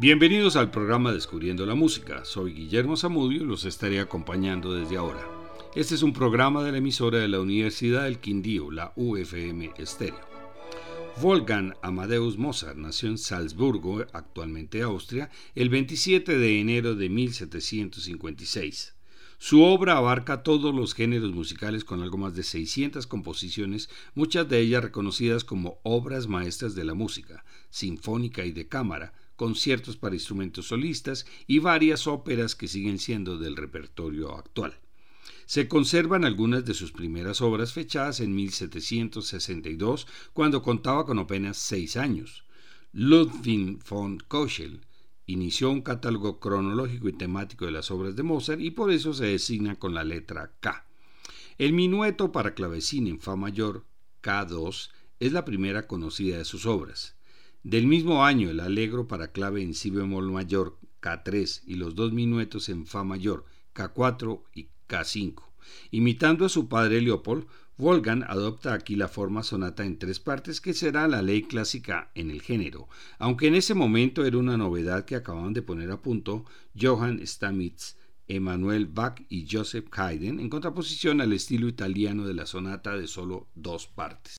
Bienvenidos al programa Descubriendo la Música. Soy Guillermo Zamudio y los estaré acompañando desde ahora. Este es un programa de la emisora de la Universidad del Quindío, la UFM Estéreo. Wolfgang Amadeus Mozart nació en Salzburgo, actualmente Austria, el 27 de enero de 1756. Su obra abarca todos los géneros musicales con algo más de 600 composiciones, muchas de ellas reconocidas como obras maestras de la música, sinfónica y de cámara, conciertos para instrumentos solistas y varias óperas que siguen siendo del repertorio actual. Se conservan algunas de sus primeras obras fechadas en 1762, cuando contaba con apenas seis años. Ludwig von Kochel inició un catálogo cronológico y temático de las obras de Mozart y por eso se designa con la letra K. El minueto para clavecín en Fa mayor, K2, es la primera conocida de sus obras. Del mismo año, el alegro para clave en si bemol mayor, K3, y los dos minuetos en Fa mayor, K4 y K5. Imitando a su padre Leopold, Wolfgang adopta aquí la forma sonata en tres partes que será la ley clásica en el género, aunque en ese momento era una novedad que acababan de poner a punto Johann Stamitz, Emanuel Bach y Joseph Haydn en contraposición al estilo italiano de la sonata de solo dos partes.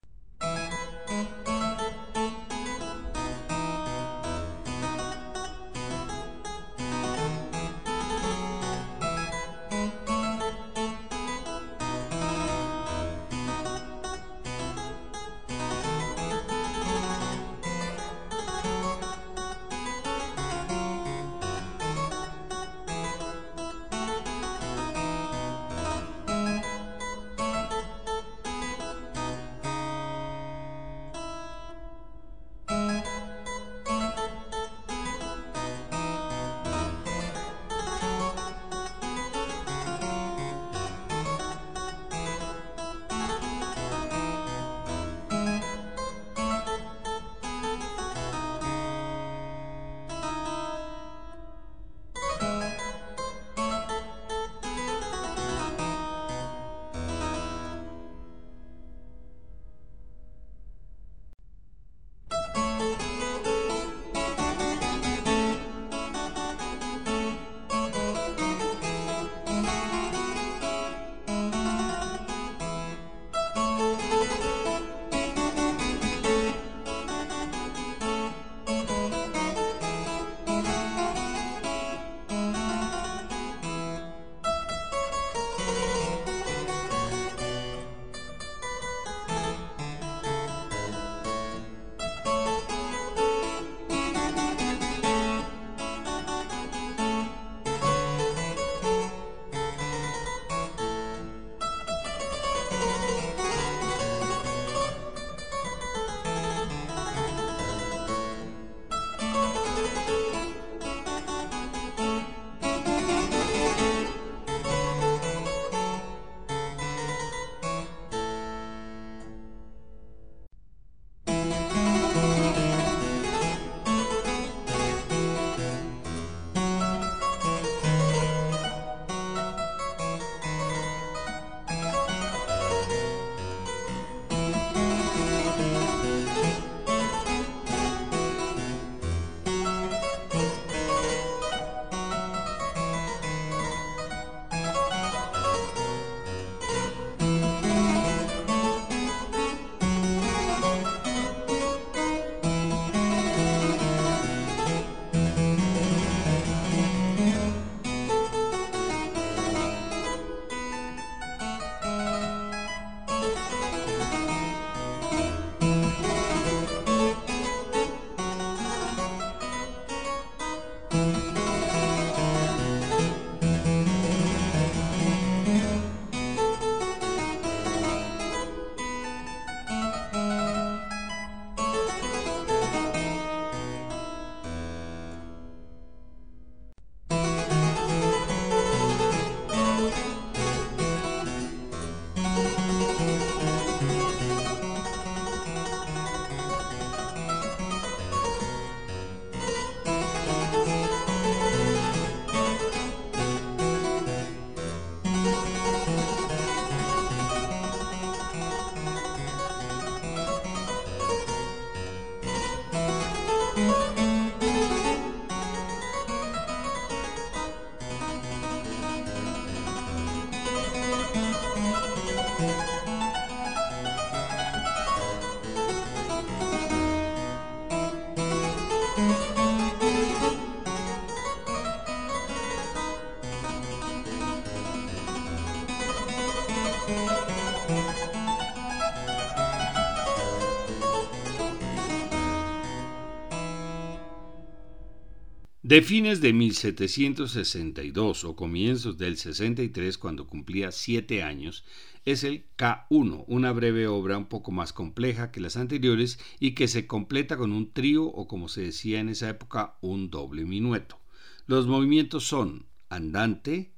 De fines de 1762 o comienzos del 63, cuando cumplía siete años, es el K1, una breve obra un poco más compleja que las anteriores y que se completa con un trío o como se decía en esa época, un doble minueto. Los movimientos son andante,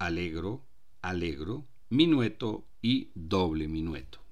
alegro, alegro, minueto y doble minueto.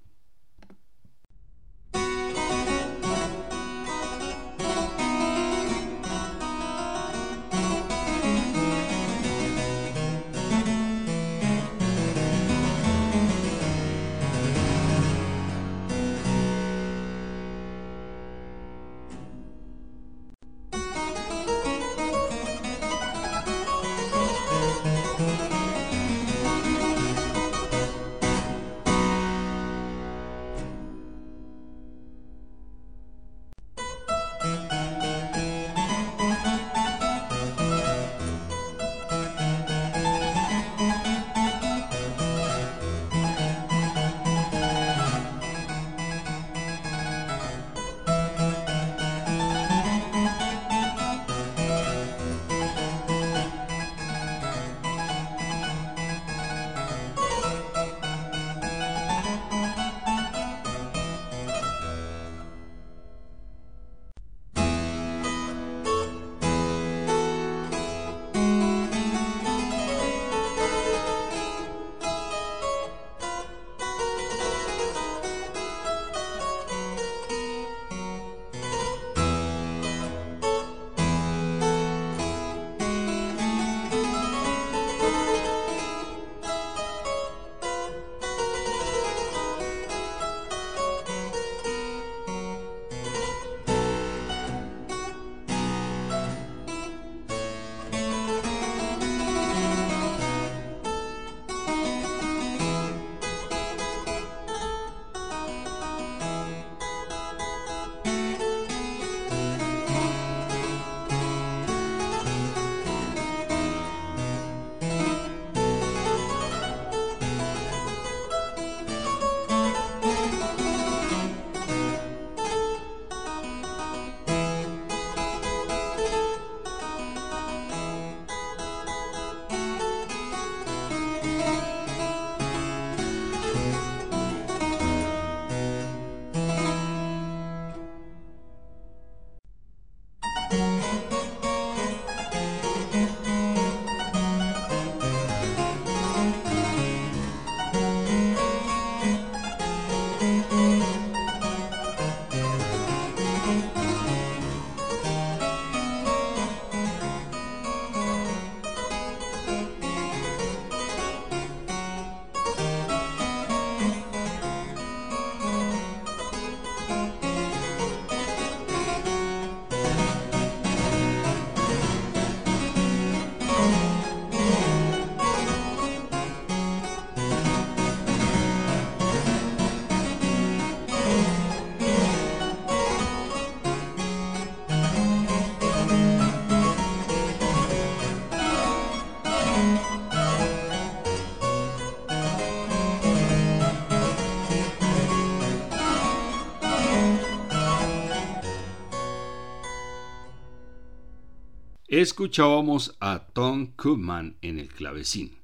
Escuchábamos a Tom Koopman en el clavecín.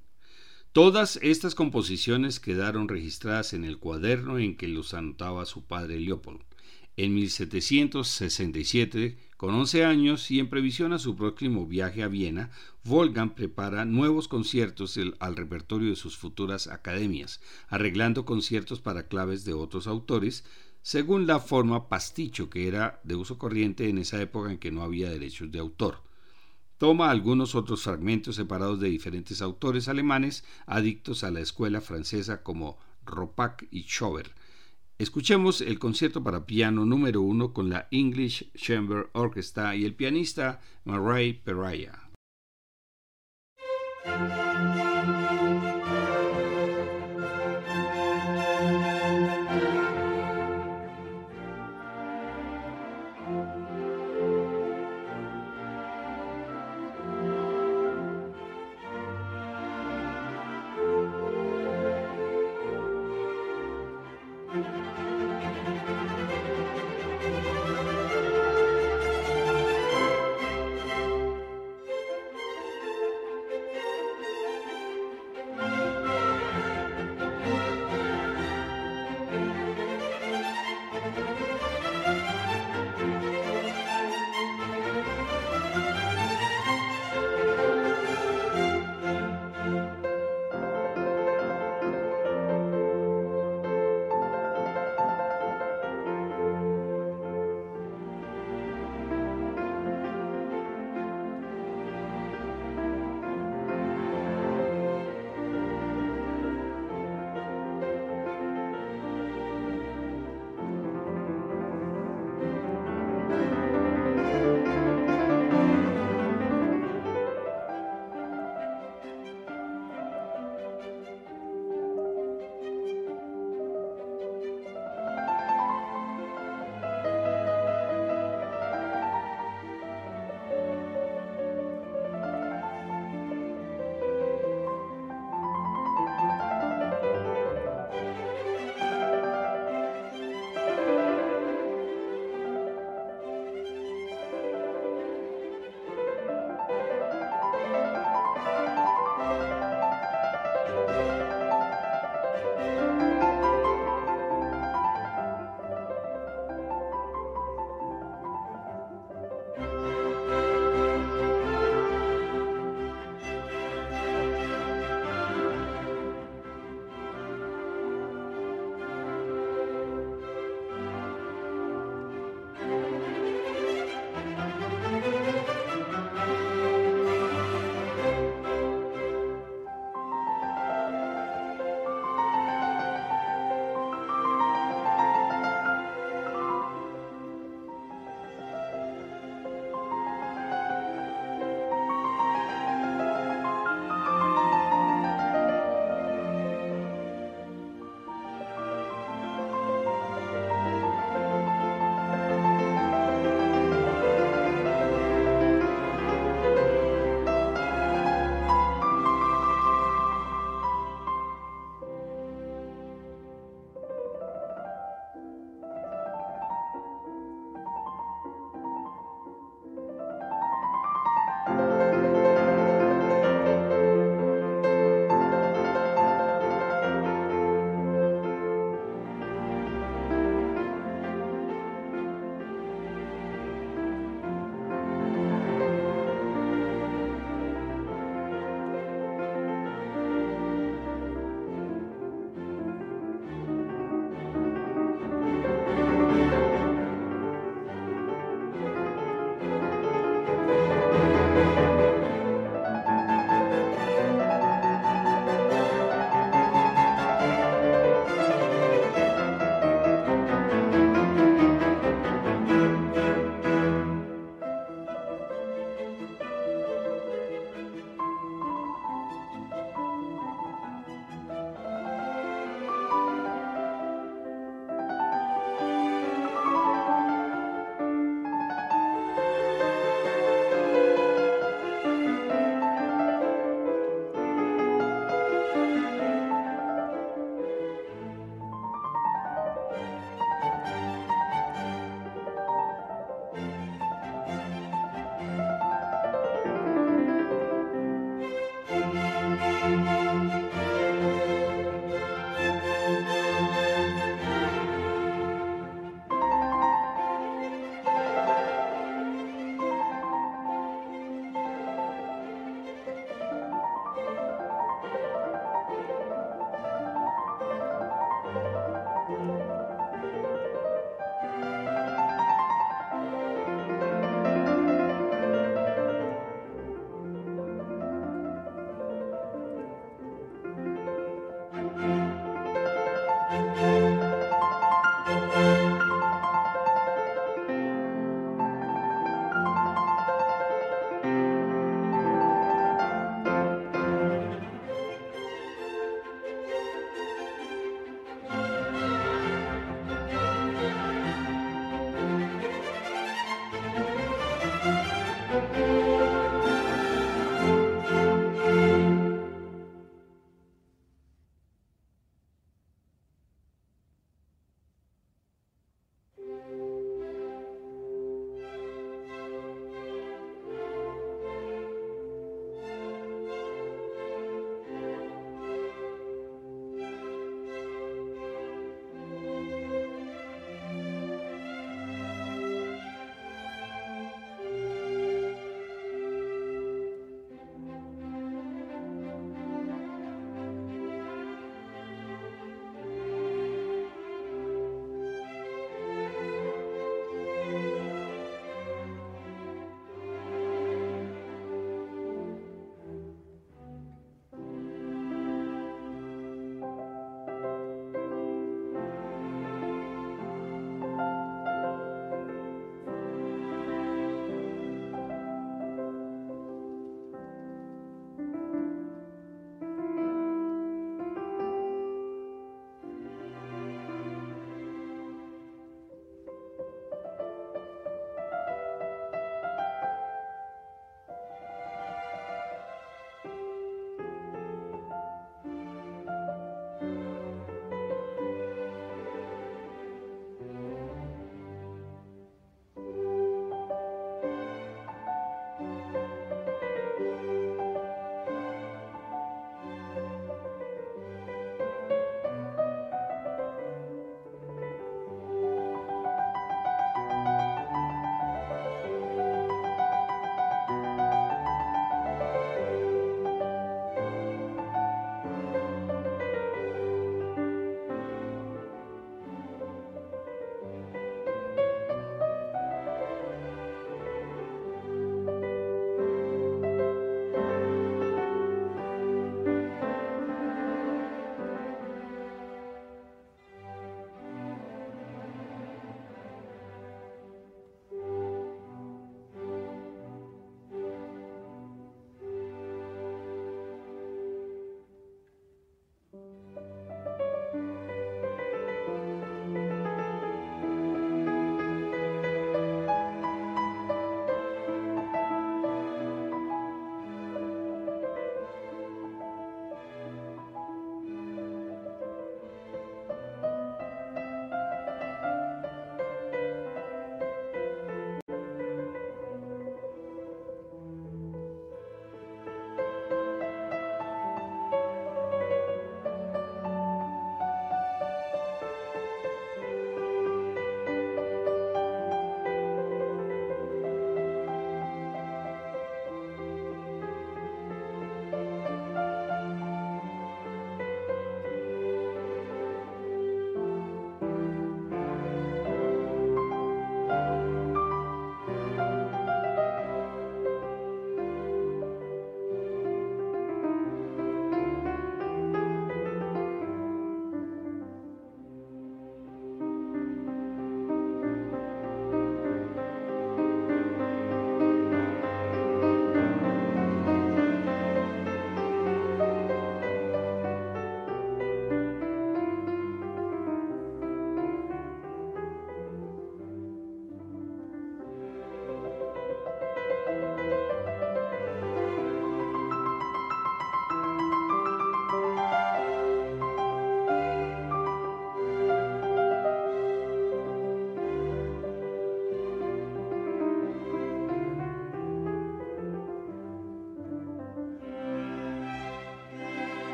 Todas estas composiciones quedaron registradas en el cuaderno en que los anotaba su padre Leopold. En 1767, con 11 años y en previsión a su próximo viaje a Viena, Wolfgang prepara nuevos conciertos al repertorio de sus futuras academias, arreglando conciertos para claves de otros autores, según la forma pasticho que era de uso corriente en esa época en que no había derechos de autor toma algunos otros fragmentos separados de diferentes autores alemanes adictos a la escuela francesa como Ropac y Schober. Escuchemos el concierto para piano número uno con la English Chamber Orchestra y el pianista Murray Peraya.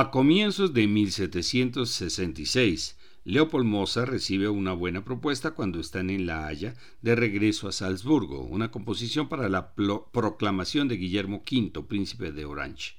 A comienzos de 1766, Leopold Mozart recibe una buena propuesta cuando están en La Haya de regreso a Salzburgo, una composición para la proclamación de Guillermo V, príncipe de Orange.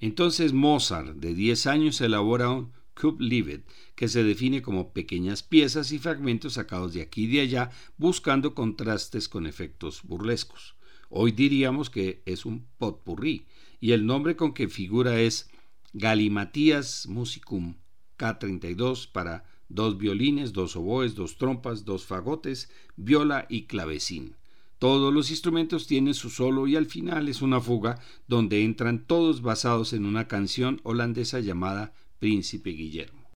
Entonces Mozart, de 10 años, elabora un Livet, que se define como pequeñas piezas y fragmentos sacados de aquí y de allá, buscando contrastes con efectos burlescos. Hoy diríamos que es un potpourri, y el nombre con que figura es Galimatías Musicum K32 para dos violines, dos oboes, dos trompas, dos fagotes, viola y clavecín. Todos los instrumentos tienen su solo y al final es una fuga donde entran todos basados en una canción holandesa llamada Príncipe Guillermo.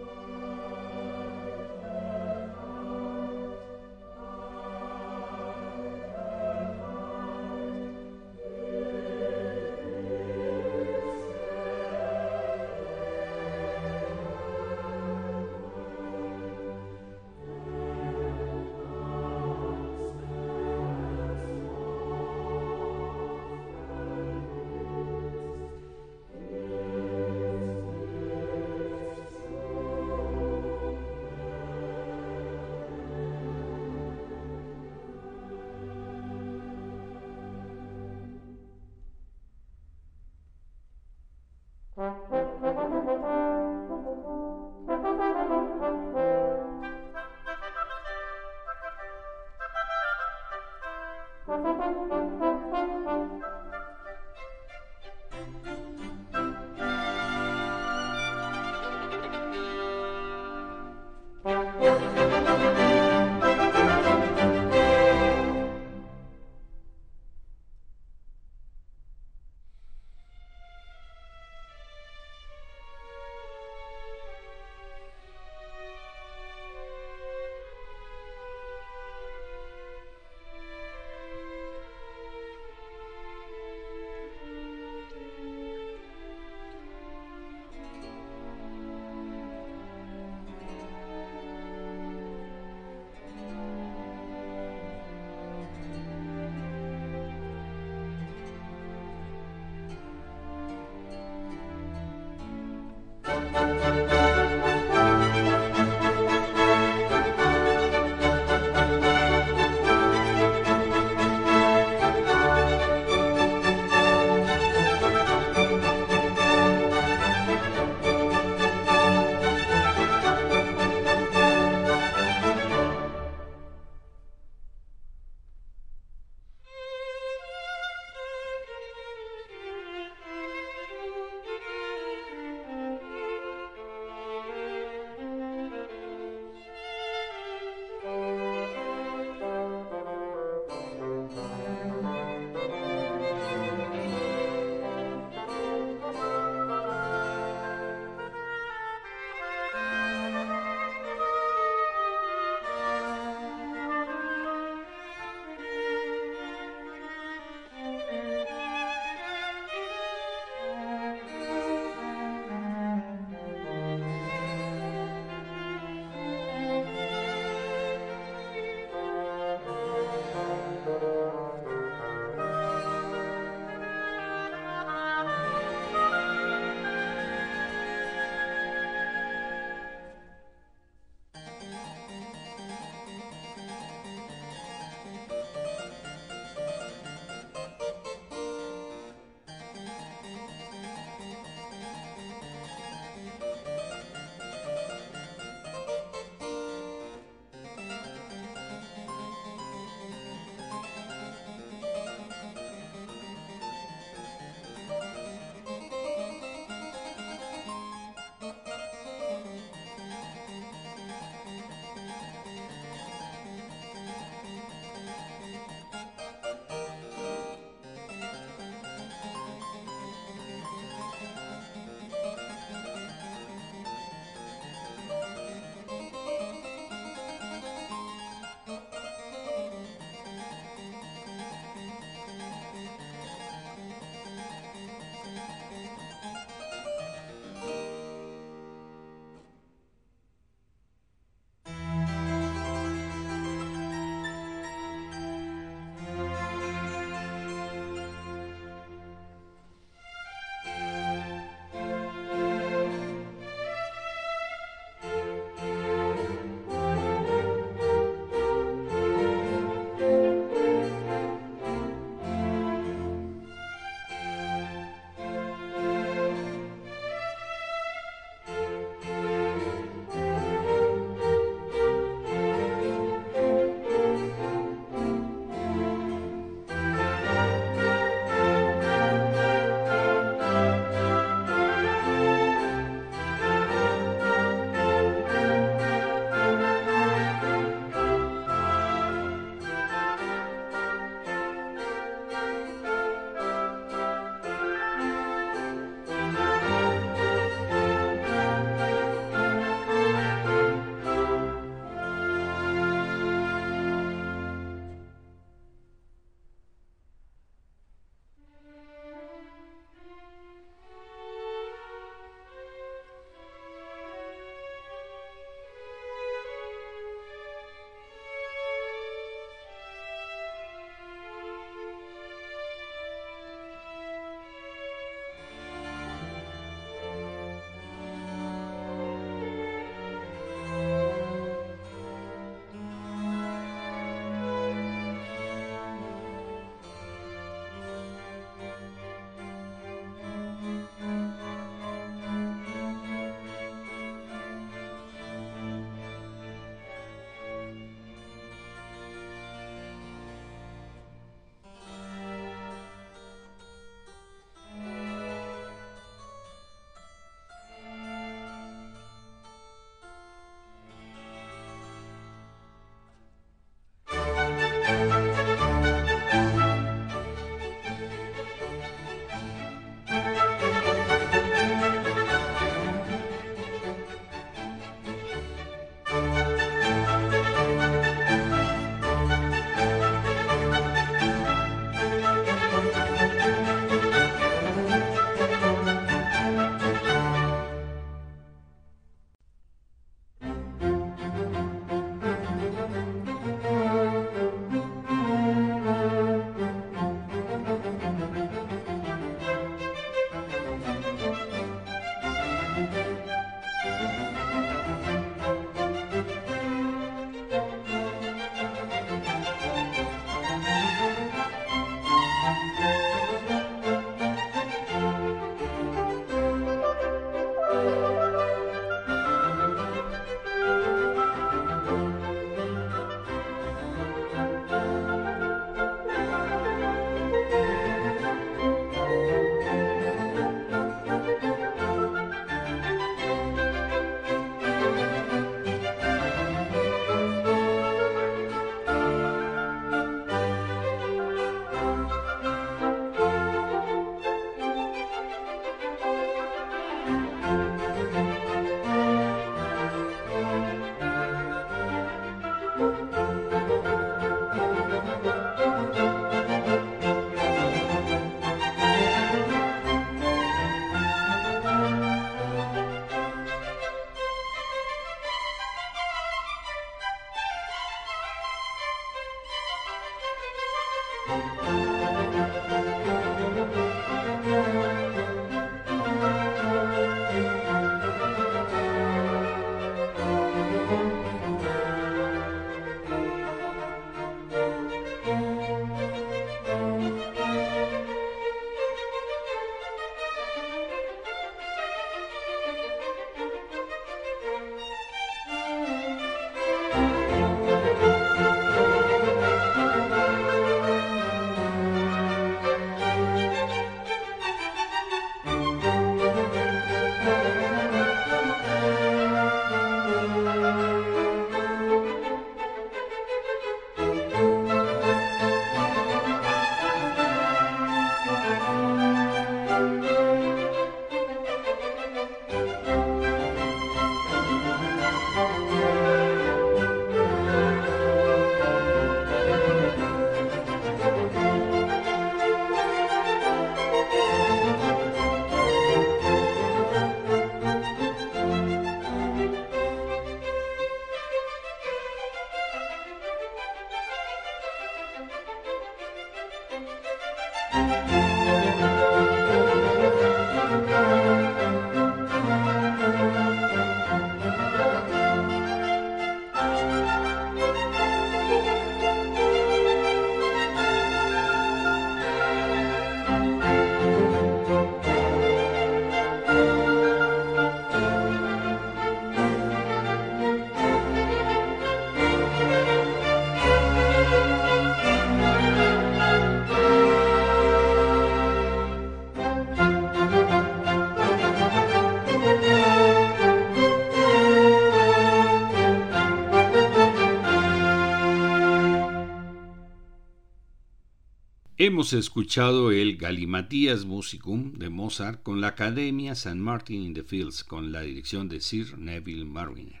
Hemos escuchado el Galimatías Musicum de Mozart con la Academia San Martin in the Fields con la dirección de Sir Neville Marriner.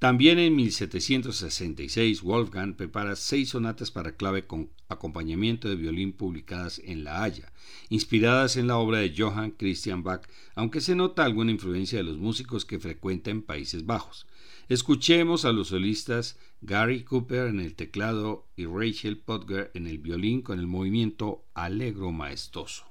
También en 1766 Wolfgang prepara seis sonatas para clave con acompañamiento de violín publicadas en La Haya, inspiradas en la obra de Johann Christian Bach, aunque se nota alguna influencia de los músicos que frecuenta en Países Bajos. Escuchemos a los solistas Gary Cooper en el teclado y Rachel Potger en el violín con el movimiento alegro maestoso.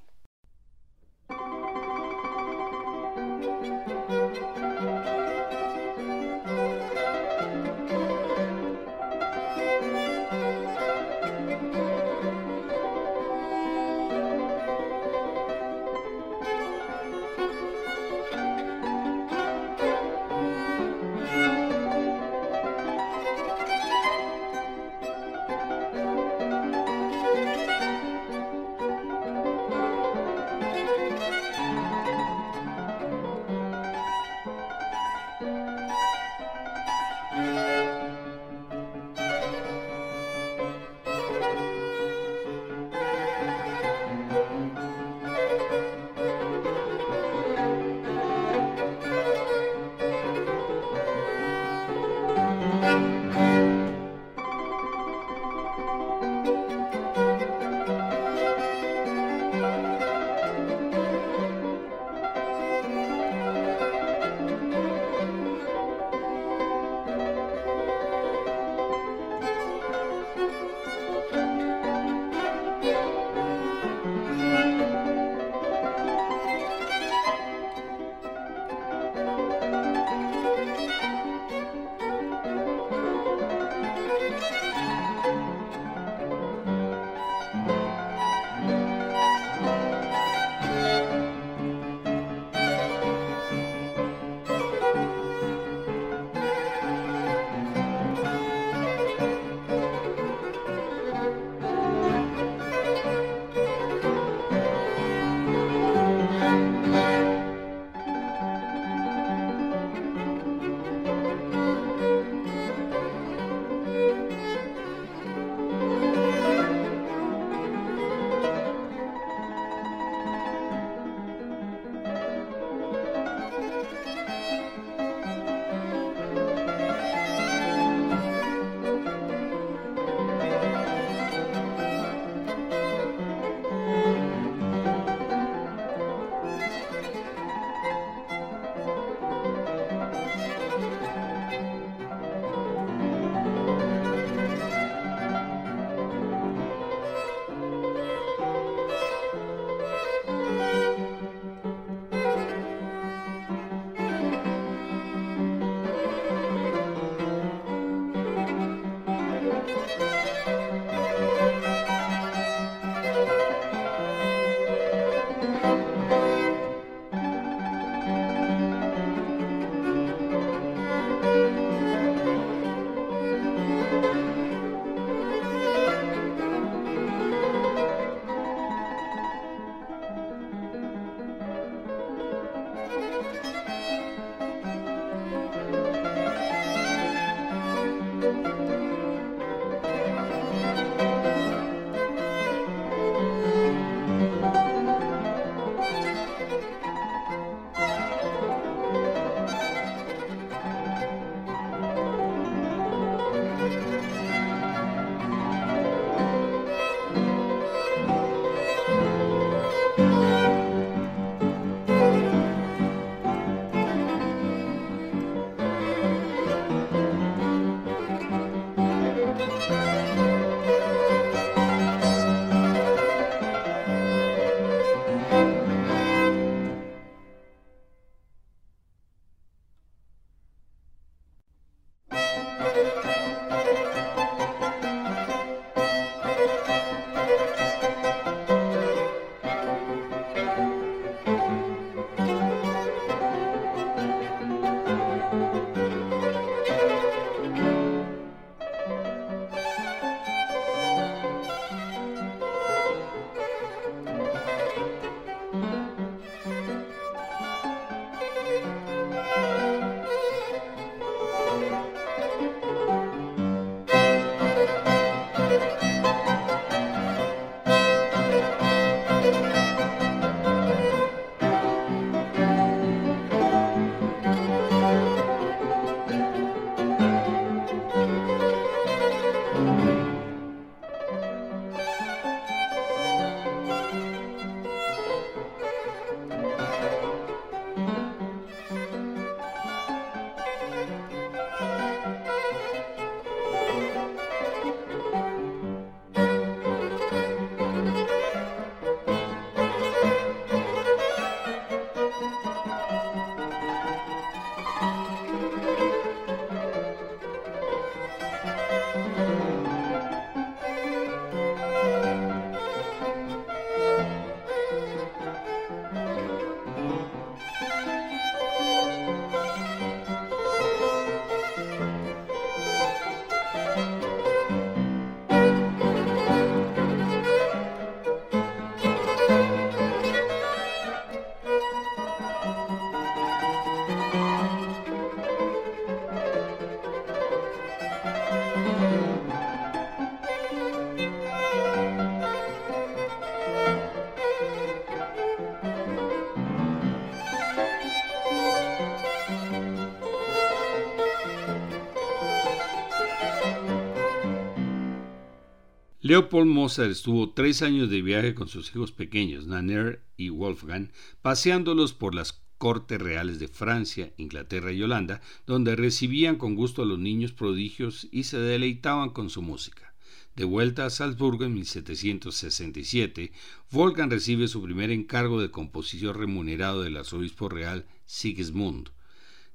Leopold Mozart estuvo tres años de viaje con sus hijos pequeños, Nanner y Wolfgang, paseándolos por las cortes reales de Francia, Inglaterra y Holanda, donde recibían con gusto a los niños prodigios y se deleitaban con su música. De vuelta a Salzburgo en 1767, Wolfgang recibe su primer encargo de composición remunerado del arzobispo real Sigismund.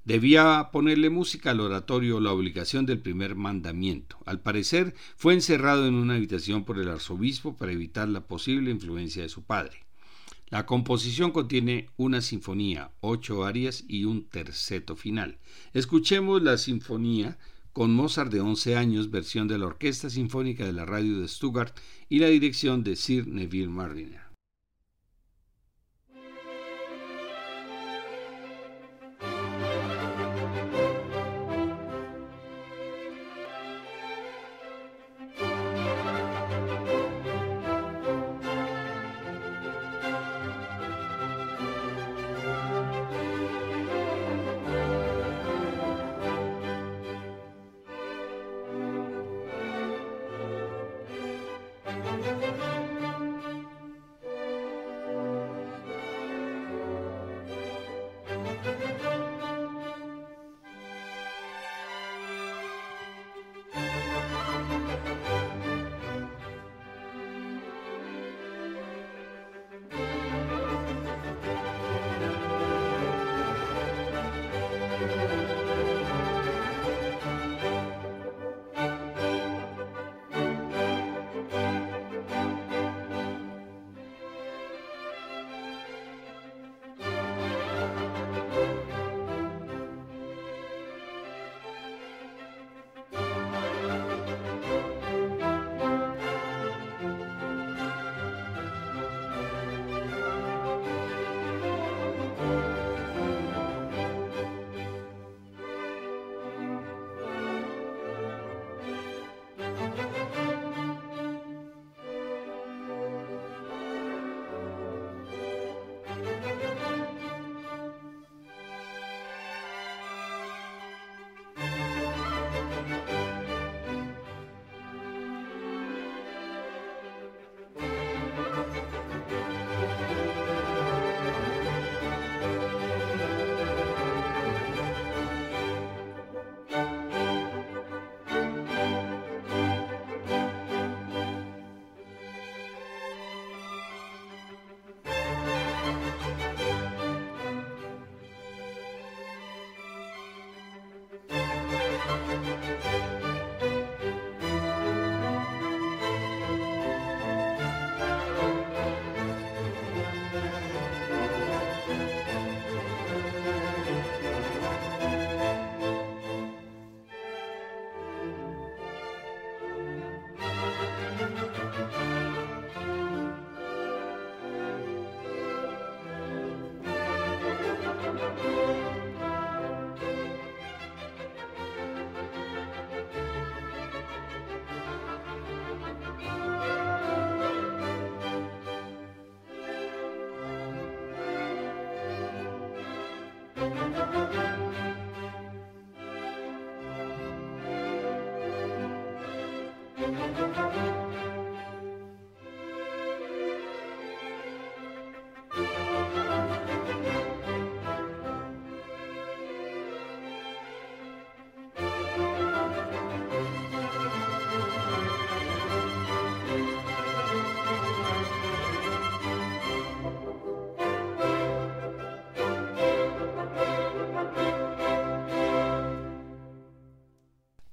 Debía ponerle música al oratorio la obligación del primer mandamiento. Al parecer, fue encerrado en una habitación por el arzobispo para evitar la posible influencia de su padre. La composición contiene una sinfonía, ocho arias y un terceto final. Escuchemos la sinfonía con Mozart de 11 años, versión de la Orquesta Sinfónica de la Radio de Stuttgart y la dirección de Sir Neville Marriner.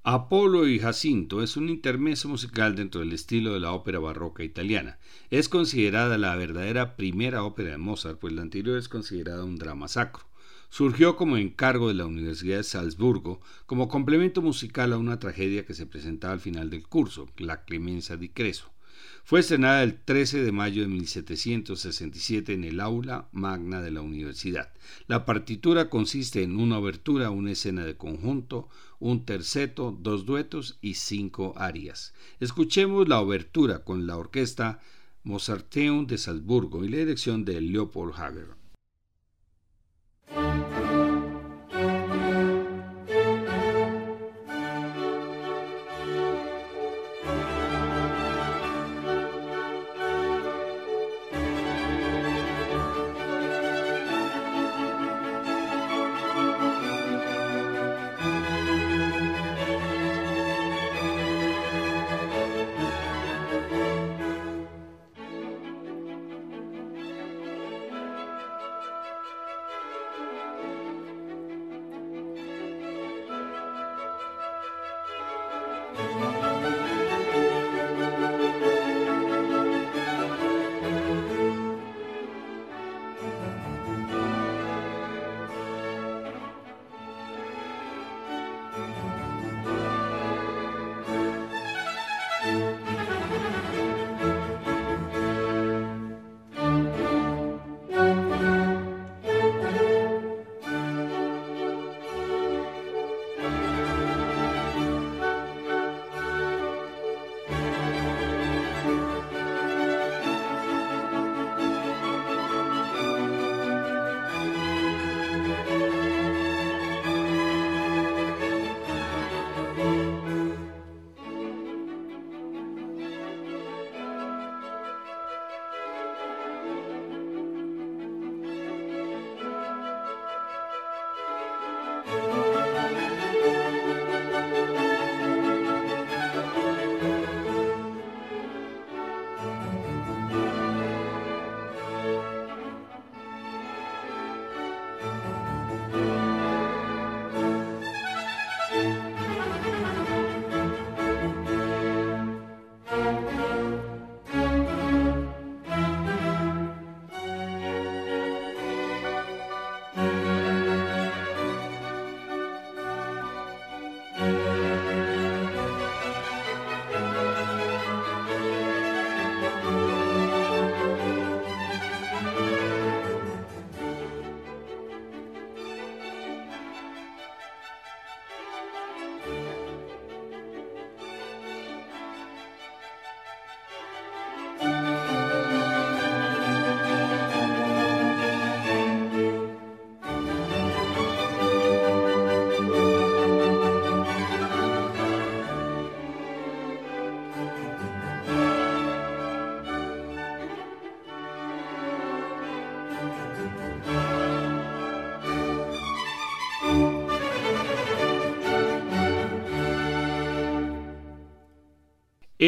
Apolo y Jacinto es un intermeso musical dentro del estilo de la ópera barroca italiana. Es considerada la verdadera primera ópera de Mozart, pues la anterior es considerada un drama sacro. Surgió como encargo de la Universidad de Salzburgo como complemento musical a una tragedia que se presentaba al final del curso, La Clemenza di Creso. Fue estrenada el 13 de mayo de 1767 en el aula magna de la universidad. La partitura consiste en una obertura, una escena de conjunto, un terceto, dos duetos y cinco arias. Escuchemos la obertura con la orquesta Mozarteum de Salzburgo y la dirección de Leopold Hager.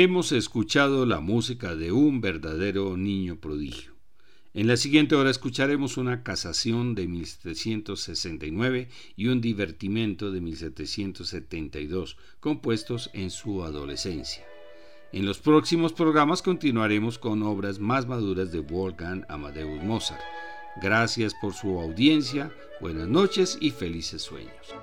Hemos escuchado la música de un verdadero niño prodigio. En la siguiente hora escucharemos una casación de 1769 y un divertimento de 1772, compuestos en su adolescencia. En los próximos programas continuaremos con obras más maduras de Wolfgang Amadeus Mozart. Gracias por su audiencia, buenas noches y felices sueños.